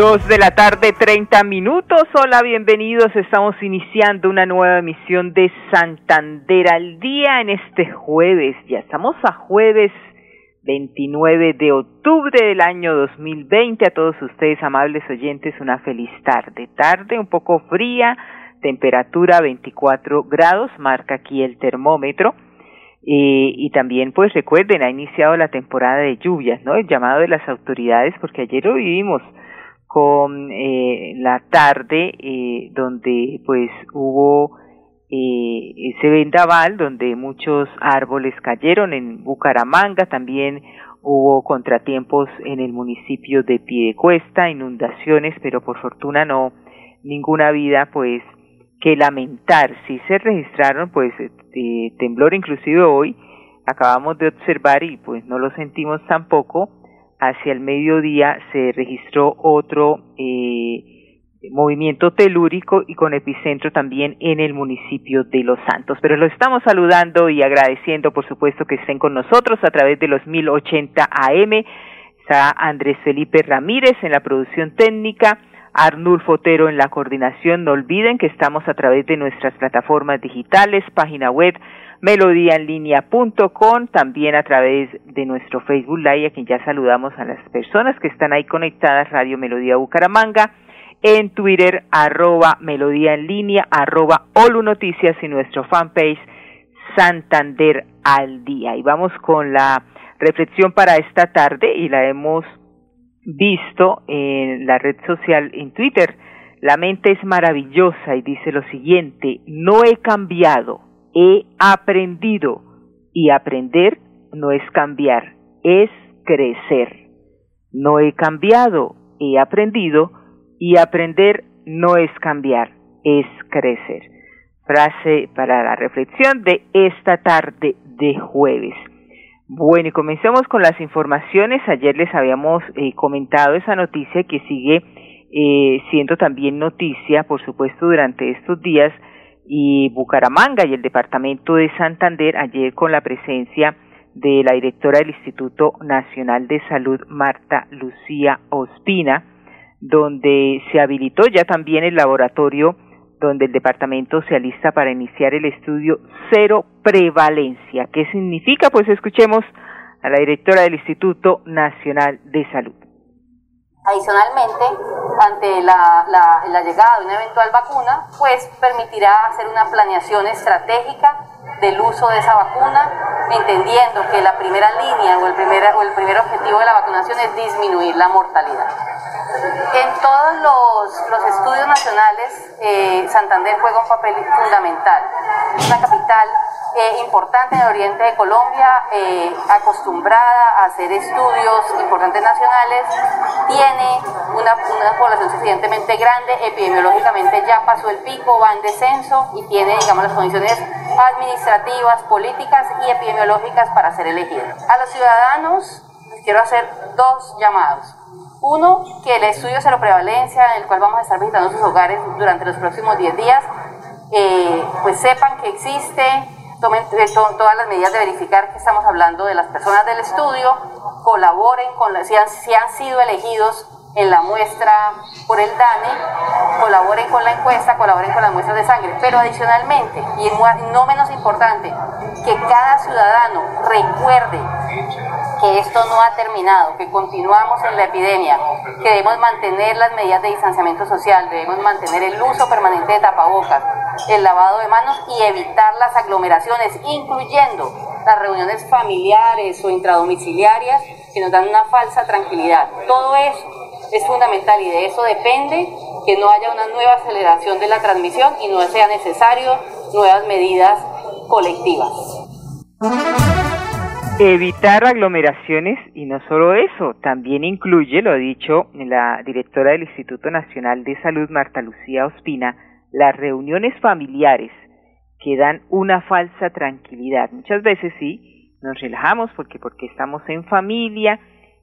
Dos de la tarde, 30 minutos. Hola, bienvenidos. Estamos iniciando una nueva emisión de Santander al día en este jueves. Ya estamos a jueves 29 de octubre del año 2020. A todos ustedes, amables oyentes, una feliz tarde. Tarde un poco fría, temperatura 24 grados, marca aquí el termómetro. Eh, y también, pues recuerden, ha iniciado la temporada de lluvias, ¿no? El llamado de las autoridades, porque ayer lo vivimos con eh, la tarde eh, donde pues hubo eh, ese vendaval donde muchos árboles cayeron en Bucaramanga, también hubo contratiempos en el municipio de Piedecuesta, inundaciones, pero por fortuna no ninguna vida pues que lamentar. Sí se registraron pues eh, temblor inclusive hoy, acabamos de observar y pues no lo sentimos tampoco, hacia el mediodía se registró otro eh, movimiento telúrico y con epicentro también en el municipio de Los Santos. Pero lo estamos saludando y agradeciendo, por supuesto, que estén con nosotros a través de los 1080 AM. Está Andrés Felipe Ramírez en la producción técnica. Arnulfo Otero en la coordinación. No olviden que estamos a través de nuestras plataformas digitales, página web melodíaenlínea.com, también a través de nuestro Facebook Live, a quien ya saludamos a las personas que están ahí conectadas, Radio Melodía Bucaramanga, en Twitter, arroba Melodía en línea, arroba Olu Noticias y nuestro fanpage Santander al día. Y vamos con la reflexión para esta tarde y la hemos visto en la red social, en Twitter. La mente es maravillosa y dice lo siguiente, no he cambiado, he aprendido y aprender no es cambiar, es crecer. No he cambiado, he aprendido y aprender no es cambiar, es crecer. Frase para la reflexión de esta tarde de jueves. Bueno, y comencemos con las informaciones. Ayer les habíamos eh, comentado esa noticia que sigue eh, siendo también noticia, por supuesto, durante estos días y Bucaramanga y el departamento de Santander ayer con la presencia de la directora del Instituto Nacional de Salud, Marta Lucía Ospina, donde se habilitó ya también el laboratorio donde el departamento se alista para iniciar el estudio Cero Prevalencia. ¿Qué significa? Pues escuchemos a la directora del Instituto Nacional de Salud. Adicionalmente, ante la, llegada de una eventual vacuna, pues permitirá hacer una planeación estratégica del uso de esa vacuna, entendiendo que la primera línea o el primer, o el primer objetivo de la vacunación es disminuir la mortalidad. En todos los, los estudios nacionales, eh, Santander juega un papel fundamental. Es una capital eh, importante en el oriente de Colombia, eh, acostumbrada a hacer estudios importantes nacionales, tiene una, una, población suficientemente grande, epidemiológicamente ya pasó el pico, va en descenso y tiene, digamos, las condiciones administrativas, políticas y epidemiológicas para ser elegido. A los ciudadanos quiero hacer dos llamados. Uno, que el estudio de prevalencia en el cual vamos a estar visitando sus hogares durante los próximos 10 días, eh, pues sepan que existe, tomen eh, todas las medidas de verificar que estamos hablando de las personas del estudio, colaboren con, si, han, si han sido elegidos en la muestra por el DANE, colaboren con la encuesta, colaboren con las muestras de sangre. Pero adicionalmente, y no menos importante, que cada ciudadano recuerde que esto no ha terminado, que continuamos en la epidemia, que debemos mantener las medidas de distanciamiento social, debemos mantener el uso permanente de tapabocas, el lavado de manos y evitar las aglomeraciones, incluyendo las reuniones familiares o intradomiciliarias que nos dan una falsa tranquilidad. Todo eso es fundamental y de eso depende que no haya una nueva aceleración de la transmisión y no sea necesario nuevas medidas colectivas. Evitar aglomeraciones y no solo eso, también incluye, lo ha dicho la directora del Instituto Nacional de Salud, Marta Lucía Ospina, las reuniones familiares que dan una falsa tranquilidad. Muchas veces sí, nos relajamos porque porque estamos en familia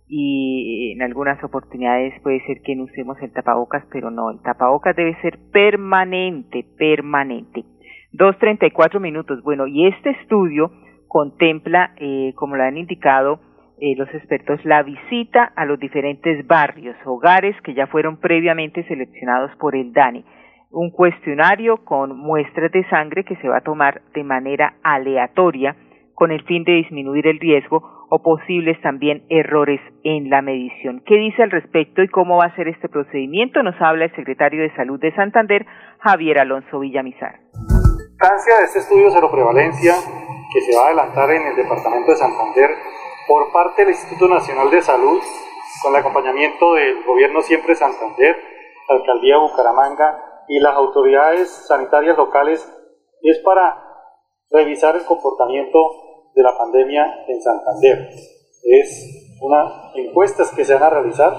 y en algunas oportunidades puede ser que no usemos el tapabocas, pero no, el tapabocas debe ser permanente, permanente. Dos treinta y cuatro minutos. Bueno, y este estudio contempla, eh, como lo han indicado eh, los expertos, la visita a los diferentes barrios, hogares que ya fueron previamente seleccionados por el DANI. Un cuestionario con muestras de sangre que se va a tomar de manera aleatoria con el fin de disminuir el riesgo o posibles también errores en la medición. ¿Qué dice al respecto y cómo va a ser este procedimiento? Nos habla el secretario de Salud de Santander, Javier Alonso Villamizar. de este estudio cero prevalencia que se va a adelantar en el departamento de Santander por parte del Instituto Nacional de Salud, con el acompañamiento del Gobierno Siempre Santander, la Alcaldía de Bucaramanga y las autoridades sanitarias locales, es para revisar el comportamiento de la pandemia en Santander. Es una encuestas que se van a realizar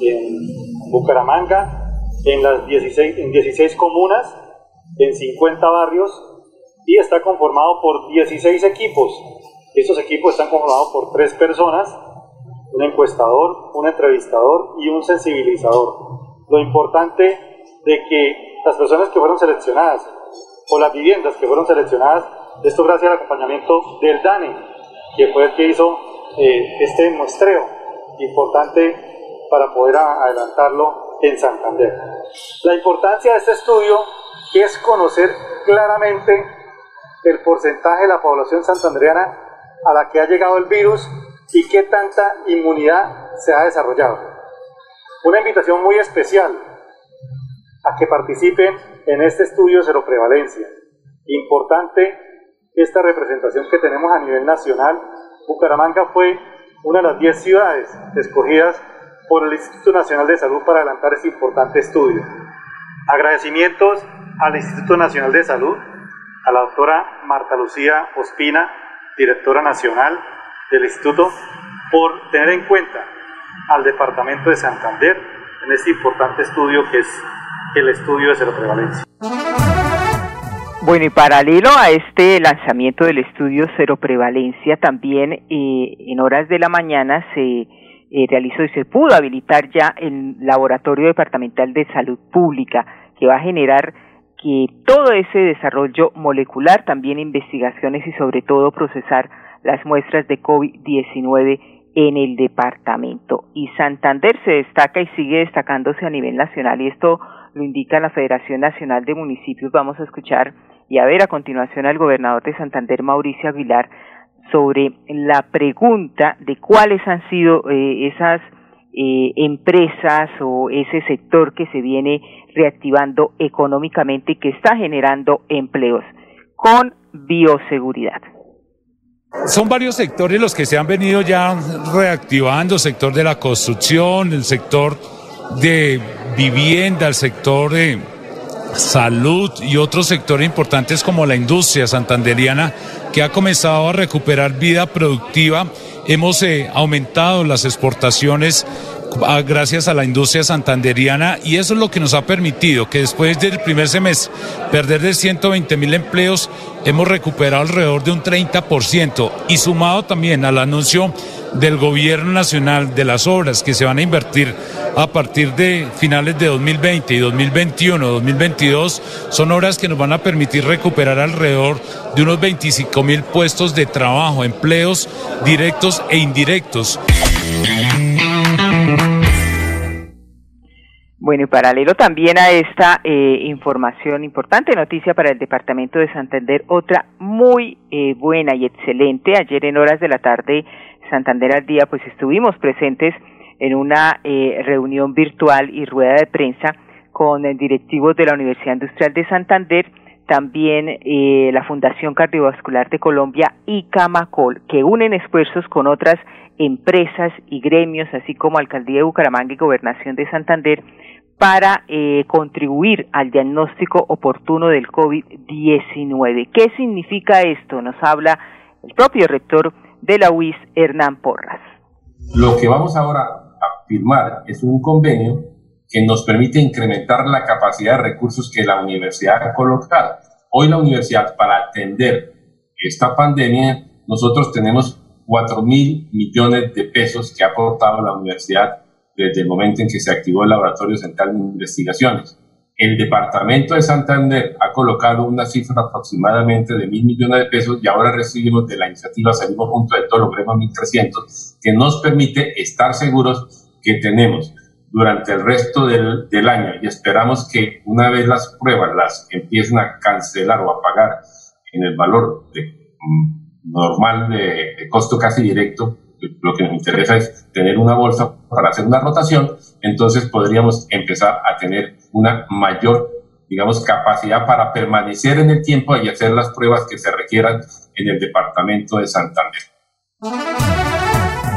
en Bucaramanga, en las 16, en 16 comunas, en 50 barrios y está conformado por 16 equipos. Estos equipos están conformados por tres personas, un encuestador, un entrevistador y un sensibilizador. Lo importante de que las personas que fueron seleccionadas o las viviendas que fueron seleccionadas, esto gracias al acompañamiento del DANE, que fue el que hizo eh, este muestreo importante para poder adelantarlo en Santander. La importancia de este estudio es conocer claramente el porcentaje de la población santandereana a la que ha llegado el virus y qué tanta inmunidad se ha desarrollado. Una invitación muy especial a que participen en este estudio de prevalencia. Importante esta representación que tenemos a nivel nacional. Bucaramanga fue una de las 10 ciudades escogidas por el Instituto Nacional de Salud para adelantar este importante estudio. Agradecimientos al Instituto Nacional de Salud a la doctora Marta Lucía Ospina, directora nacional del Instituto, por tener en cuenta al Departamento de Santander en este importante estudio que es el estudio de seroprevalencia. Bueno, y paralelo a este lanzamiento del estudio cero prevalencia, también eh, en horas de la mañana se eh, realizó y se pudo habilitar ya el Laboratorio Departamental de Salud Pública, que va a generar que todo ese desarrollo molecular, también investigaciones y sobre todo procesar las muestras de COVID-19 en el departamento. Y Santander se destaca y sigue destacándose a nivel nacional y esto lo indica la Federación Nacional de Municipios. Vamos a escuchar y a ver a continuación al gobernador de Santander, Mauricio Aguilar, sobre la pregunta de cuáles han sido eh, esas eh, empresas o ese sector que se viene reactivando económicamente y que está generando empleos con bioseguridad. Son varios sectores los que se han venido ya reactivando, el sector de la construcción, el sector de vivienda, el sector de salud y otros sectores importantes como la industria santanderiana que ha comenzado a recuperar vida productiva. Hemos eh, aumentado las exportaciones ah, gracias a la industria santanderiana y eso es lo que nos ha permitido que después del primer semestre perder de 120 mil empleos hemos recuperado alrededor de un 30% y sumado también al anuncio del gobierno nacional de las obras que se van a invertir a partir de finales de 2020 y 2021, 2022, son obras que nos van a permitir recuperar alrededor de unos 25 mil puestos de trabajo, empleos directos e indirectos. Bueno, y paralelo también a esta eh, información importante, noticia para el Departamento de Santander, otra muy eh, buena y excelente. Ayer en horas de la tarde, Santander al día, pues estuvimos presentes en una eh, reunión virtual y rueda de prensa con directivos de la Universidad Industrial de Santander, también eh, la Fundación Cardiovascular de Colombia y Camacol, que unen esfuerzos con otras empresas y gremios, así como Alcaldía de Bucaramanga y Gobernación de Santander, para eh, contribuir al diagnóstico oportuno del COVID-19. ¿Qué significa esto? Nos habla el propio rector de la UIS, Hernán Porras. Lo que vamos ahora firmar es un convenio que nos permite incrementar la capacidad de recursos que la universidad ha colocado. Hoy la universidad, para atender esta pandemia, nosotros tenemos 4 mil millones de pesos que ha aportado la universidad desde el momento en que se activó el Laboratorio Central de Investigaciones. El Departamento de Santander ha colocado una cifra aproximadamente de mil millones de pesos y ahora recibimos de la iniciativa Salimos Juntos de todo logremos 1.300, que nos permite estar seguros que tenemos durante el resto del, del, año y esperamos que una vez las pruebas las empiecen a cancelar o a pagar en el valor de, mm, normal de, de costo casi directo, lo que nos interesa es tener una bolsa para hacer una rotación, entonces podríamos empezar a tener una mayor, digamos, capacidad para permanecer en el tiempo y hacer las pruebas que se requieran en el departamento de Santander.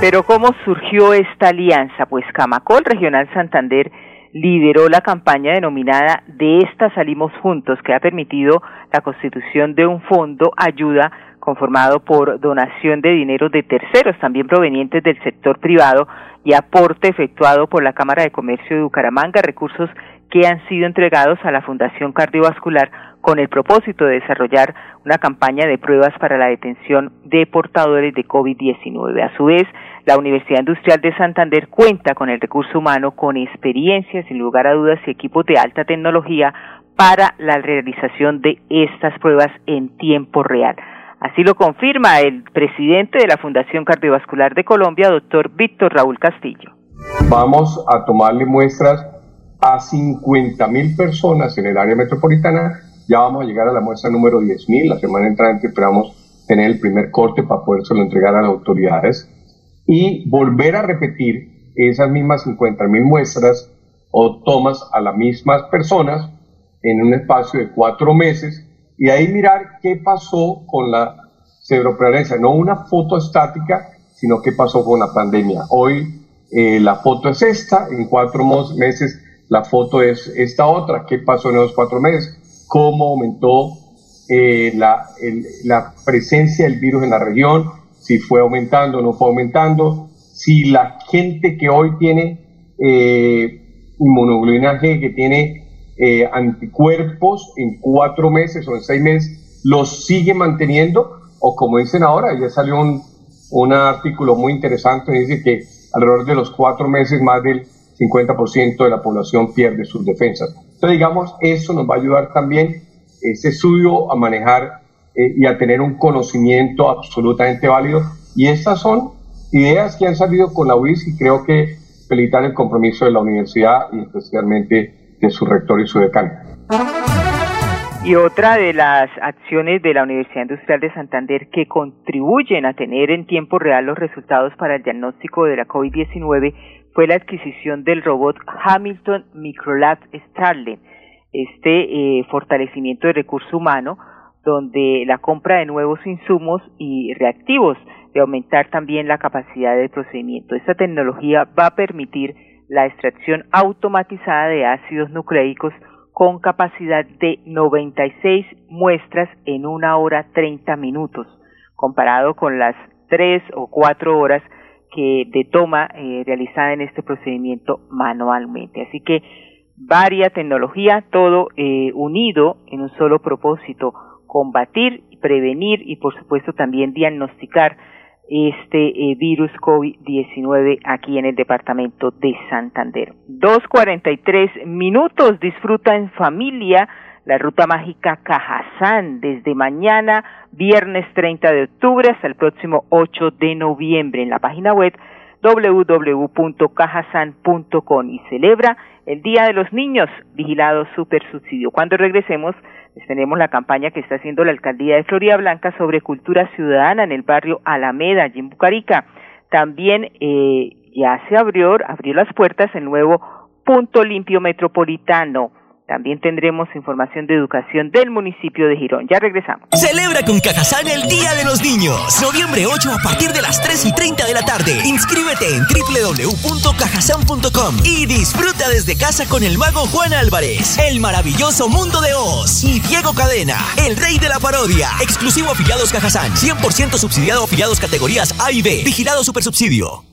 Pero ¿cómo surgió esta alianza? Pues Camacol Regional Santander lideró la campaña denominada De esta salimos juntos, que ha permitido la constitución de un fondo ayuda conformado por donación de dinero de terceros, también provenientes del sector privado, y aporte efectuado por la Cámara de Comercio de Bucaramanga, recursos que han sido entregados a la Fundación Cardiovascular con el propósito de desarrollar una campaña de pruebas para la detención de portadores de COVID-19. A su vez, la Universidad Industrial de Santander cuenta con el recurso humano, con experiencia, sin lugar a dudas, y equipos de alta tecnología para la realización de estas pruebas en tiempo real. Así lo confirma el presidente de la Fundación Cardiovascular de Colombia, doctor Víctor Raúl Castillo. Vamos a tomarle muestras a 50 mil personas en el área metropolitana. Ya vamos a llegar a la muestra número 10 mil. La semana entrante esperamos tener el primer corte para podérselo entregar a las autoridades y volver a repetir esas mismas 50 mil muestras o tomas a las mismas personas en un espacio de cuatro meses y ahí mirar qué pasó con la cerebroprevalencia, no una foto estática, sino qué pasó con la pandemia. Hoy eh, la foto es esta, en cuatro meses la foto es esta otra, qué pasó en esos cuatro meses, cómo aumentó eh, la, la presencia del virus en la región, si fue aumentando o no fue aumentando, si la gente que hoy tiene eh, inmunoglobulina G, que tiene eh, anticuerpos en cuatro meses o en seis meses, los sigue manteniendo, o como dicen ahora, ya salió un, un artículo muy interesante, dice que alrededor de los cuatro meses más del 50% de la población pierde sus defensas. Entonces, digamos, eso nos va a ayudar también, ese estudio, a manejar eh, y a tener un conocimiento absolutamente válido. Y estas son ideas que han salido con la UIS y creo que felicitar el compromiso de la universidad y especialmente de su rector y su decano. Y otra de las acciones de la Universidad Industrial de Santander que contribuyen a tener en tiempo real los resultados para el diagnóstico de la COVID-19 fue la adquisición del robot Hamilton Microlab Starling. Este eh, fortalecimiento de recurso humano, donde la compra de nuevos insumos y reactivos de aumentar también la capacidad de procedimiento. Esta tecnología va a permitir la extracción automatizada de ácidos nucleicos con capacidad de 96 muestras en una hora 30 minutos, comparado con las 3 o 4 horas que de toma eh, realizada en este procedimiento manualmente. Así que varia tecnología, todo eh, unido en un solo propósito, combatir, prevenir y por supuesto también diagnosticar este eh, virus COVID-19 aquí en el departamento de Santander. 2.43 minutos, disfruta en familia la ruta mágica Cajazán desde mañana, viernes 30 de octubre hasta el próximo 8 de noviembre en la página web www.cajasan.com y celebra el Día de los Niños, vigilado super subsidio. Cuando regresemos, tenemos la campaña que está haciendo la alcaldía de Florida Blanca sobre cultura ciudadana en el barrio Alameda, allí en Bucarica. También eh, ya se abrió, abrió las puertas el nuevo punto limpio metropolitano También tendremos información de educación del municipio de Girón. Ya regresamos. Celebra con Cajazán el Día de los Niños. Noviembre 8 a partir de las 3 y 30 de la tarde. Inscríbete en www.cajazán.com y disfruta desde casa con el mago Juan Álvarez, el maravilloso mundo de Oz y Diego Cadena, el rey de la parodia. Exclusivo afiliados Cajazán. 100% subsidiado afiliados categorías A y B. Vigilado Supersubsidio.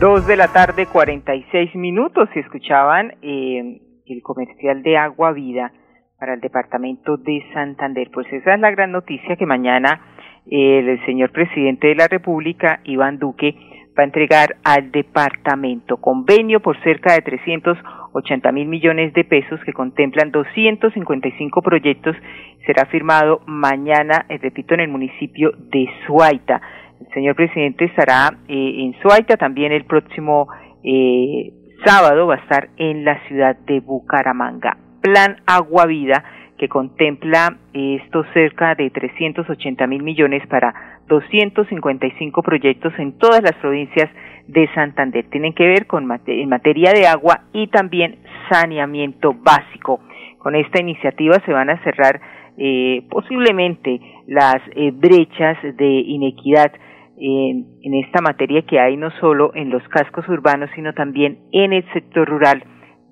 Dos de la tarde, 46 minutos. Y escuchaban eh, el comercial de Agua Vida para el departamento de Santander. Pues esa es la gran noticia que mañana el señor presidente de la República, Iván Duque, va a entregar al departamento convenio por cerca de 380 mil millones de pesos que contemplan 255 proyectos. Será firmado mañana, eh, repito, en el municipio de Suaita. El señor presidente estará eh, en Suaita también el próximo eh, sábado, va a estar en la ciudad de Bucaramanga. Plan Agua Vida que contempla estos cerca de 380 mil millones para 255 proyectos en todas las provincias de Santander. Tienen que ver con materia de agua y también saneamiento básico. Con esta iniciativa se van a cerrar eh, posiblemente las eh, brechas de inequidad en, esta materia que hay no solo en los cascos urbanos, sino también en el sector rural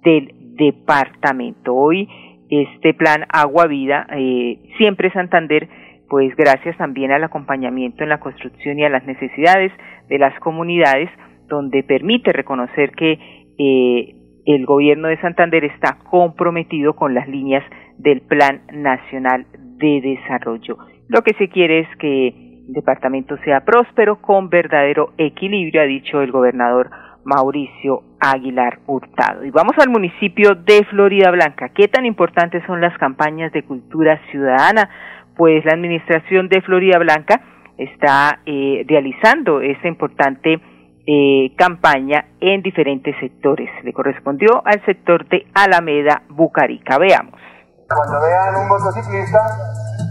del departamento. Hoy este plan Agua Vida, eh, siempre Santander, pues gracias también al acompañamiento en la construcción y a las necesidades de las comunidades, donde permite reconocer que eh, el gobierno de Santander está comprometido con las líneas del Plan Nacional de Desarrollo. Lo que se quiere es que departamento sea próspero con verdadero equilibrio, ha dicho el gobernador Mauricio Aguilar Hurtado. Y vamos al municipio de Florida Blanca. ¿Qué tan importantes son las campañas de cultura ciudadana? Pues la administración de Florida Blanca está eh, realizando esta importante eh, campaña en diferentes sectores. Le correspondió al sector de Alameda Bucarica. Veamos. Cuando vean un motociclista,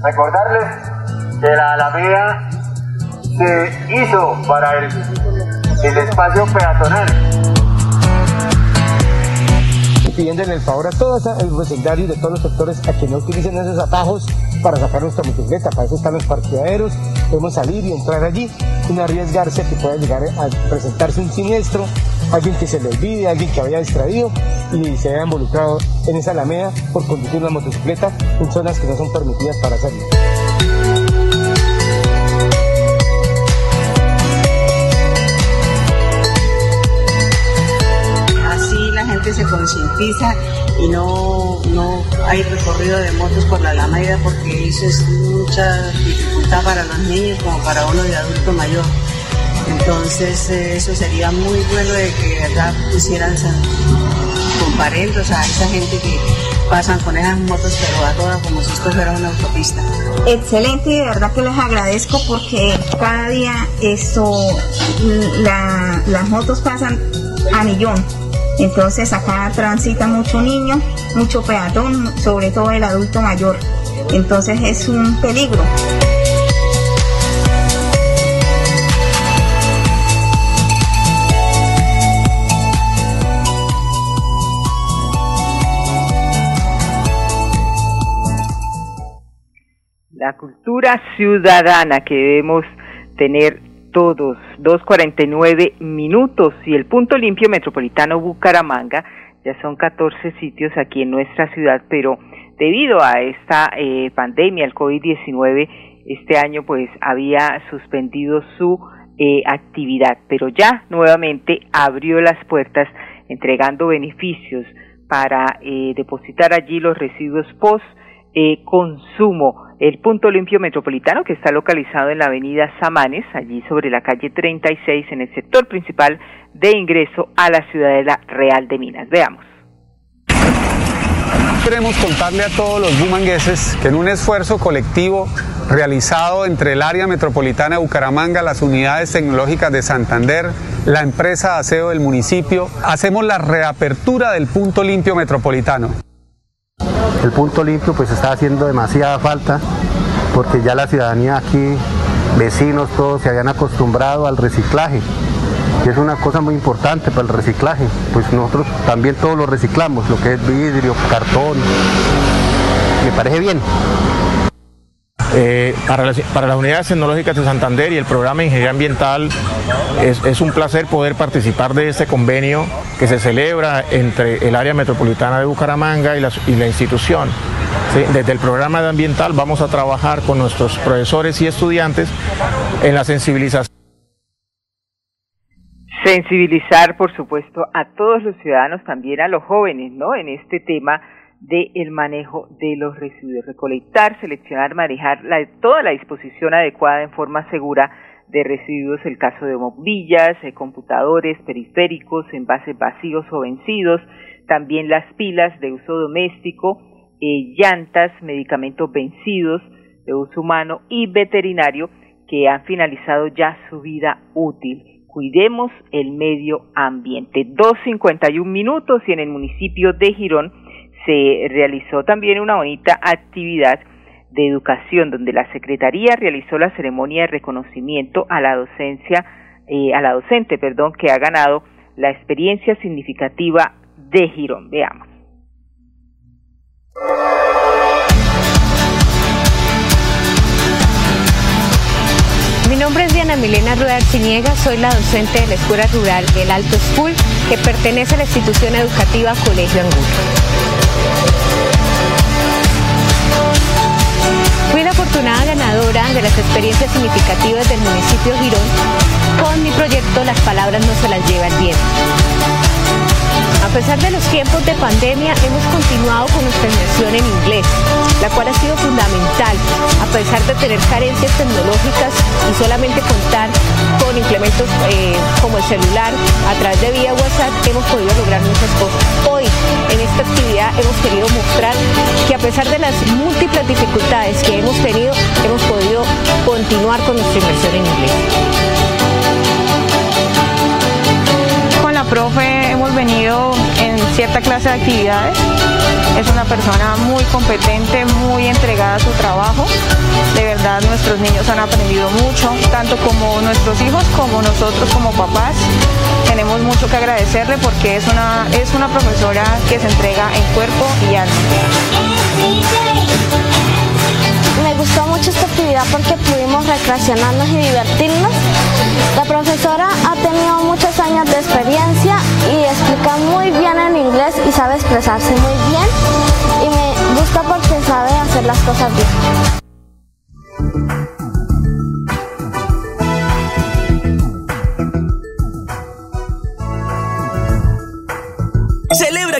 recordarles que la Alameda se hizo para el el espacio peatonal. Pidiéndole el favor a todos los vecindarios de todos los sectores a que no utilicen esos atajos para sacar nuestra motocicleta. Para eso están los parqueaderos, podemos salir y entrar allí sin arriesgarse que pueda llegar a presentarse un siniestro, alguien que se le olvide, alguien que haya distraído y se haya involucrado en esa alameda por conducir una motocicleta en zonas que no son permitidas para hacerlo. Se concientiza y no, no hay recorrido de motos por la Alameda porque eso es mucha dificultad para los niños como para uno de adulto mayor. Entonces eso sería muy bueno de que acá pusieran comparendos, a esa gente que pasan con esas motos pero a todas como si esto fuera una autopista. Excelente y de verdad que les agradezco porque cada día esto, las motos pasan a millón. Entonces acá transita mucho niño, mucho peatón, sobre todo el adulto mayor. Entonces es un peligro. la cultura ciudadana que debemos tener todos. 2.49 minutos y el punto limpio metropolitano Bucaramanga, ya son 14 sitios aquí en nuestra ciudad, pero debido a esta eh, pandemia, el COVID-19, este año pues había suspendido su eh, actividad, pero ya nuevamente abrió las puertas entregando beneficios para eh, depositar allí los residuos post consumo el punto limpio metropolitano que está localizado en la avenida Samanes, allí sobre la calle 36 en el sector principal de ingreso a la ciudadela real de Minas. Veamos. Queremos contarle a todos los bumangueses que en un esfuerzo colectivo realizado entre el área metropolitana de Bucaramanga, las unidades tecnológicas de Santander, la empresa de aseo del municipio, hacemos la reapertura del punto limpio metropolitano. El punto limpio pues está haciendo demasiada falta porque ya la ciudadanía aquí, vecinos todos se habían acostumbrado al reciclaje. Y es una cosa muy importante para el reciclaje, pues nosotros también todos lo reciclamos, lo que es vidrio, cartón. Me parece bien. Eh, para, las, unidades tecnológicas de Santander y el programa de Ingeniería Ambiental es, un placer poder participar de este convenio que se celebra entre el área metropolitana de Bucaramanga y la, institución. desde el programa de ambiental vamos a trabajar con nuestros profesores y estudiantes en la sensibilización. Sensibilizar, por supuesto, a todos los ciudadanos, también a los jóvenes, ¿no? En este tema del manejo de los residuos, recolectar, seleccionar, manejar toda la disposición adecuada en forma segura de residuos, el caso de bombillas, eh, computadores, periféricos, envases vacíos o vencidos, también las pilas de uso doméstico, eh, llantas, medicamentos vencidos de uso humano y veterinario que han finalizado ya su vida útil. Cuidemos el medio ambiente. 2.51 minutos y en el municipio de Girón se realizó también una bonita actividad de educación donde la Secretaría realizó la ceremonia de reconocimiento a la docencia, eh, a la docente, perdón, que ha ganado la experiencia significativa de Girón. Veamos. Mi nombre es Diana Milena Rueda Arciniega, soy la docente de la Escuela Rural El Alto School, que pertenece a la institución educativa Colegio Angulo. Fui la afortunada ganadora de las experiencias significativas del municipio Girón con mi proyecto Las palabras no se las lleva el viento. A pesar de los tiempos de pandemia, hemos continuado con nuestra inmersión en inglés, la cual ha sido fundamental, a pesar de tener carencias tecnológicas y solamente contar con implementos eh, como el celular, a través de vía WhatsApp hemos podido lograr muchas cosas. Hoy, en esta actividad, hemos querido mostrar que a pesar de las múltiples dificultades que hemos tenido, hemos podido continuar con nuestra inmersión en inglés. Profe hemos venido en cierta clase de actividades. Es una persona muy competente, muy entregada a su trabajo. De verdad nuestros niños han aprendido mucho, tanto como nuestros hijos como nosotros como papás. Tenemos mucho que agradecerle porque es una, es una profesora que se entrega en cuerpo y alma. Me gustó mucho esta actividad porque pudimos recreacionarnos y divertirnos. La profesora ha tenido muchos años de experiencia y explica muy bien en inglés y sabe expresarse muy bien. Y me gusta porque sabe hacer las cosas bien.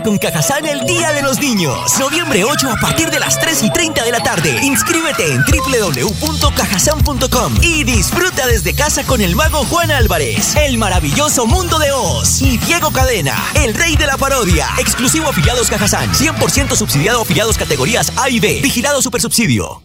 Con Cajazán el Día de los Niños. Noviembre 8 a partir de las 3 y 30 de la tarde. Inscríbete en www.cajazán.com y disfruta desde casa con el mago Juan Álvarez, el maravilloso mundo de Oz y Diego Cadena, el rey de la parodia. Exclusivo afiliados Cajazán, 100% subsidiado afiliados categorías A y B. Vigilado Supersubsidio.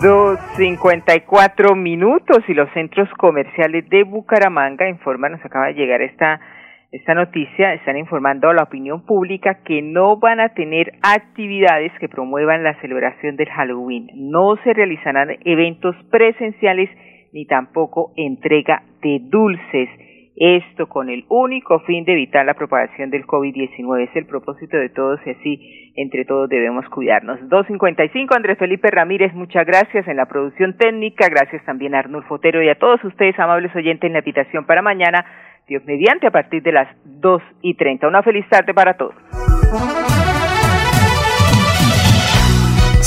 2.54 minutos y los centros comerciales de Bucaramanga informan, nos acaba de llegar esta, esta noticia, están informando a la opinión pública que no van a tener actividades que promuevan la celebración del Halloween. No se realizarán eventos presenciales ni tampoco entrega de dulces. Esto con el único fin de evitar la propagación del COVID-19. Es el propósito de todos y así entre todos debemos cuidarnos. 255 Andrés Felipe Ramírez, muchas gracias en la producción técnica. Gracias también a Arnulfo Otero y a todos ustedes, amables oyentes, en la habitación para mañana. Dios mediante a partir de las 2 y 30. Una feliz tarde para todos.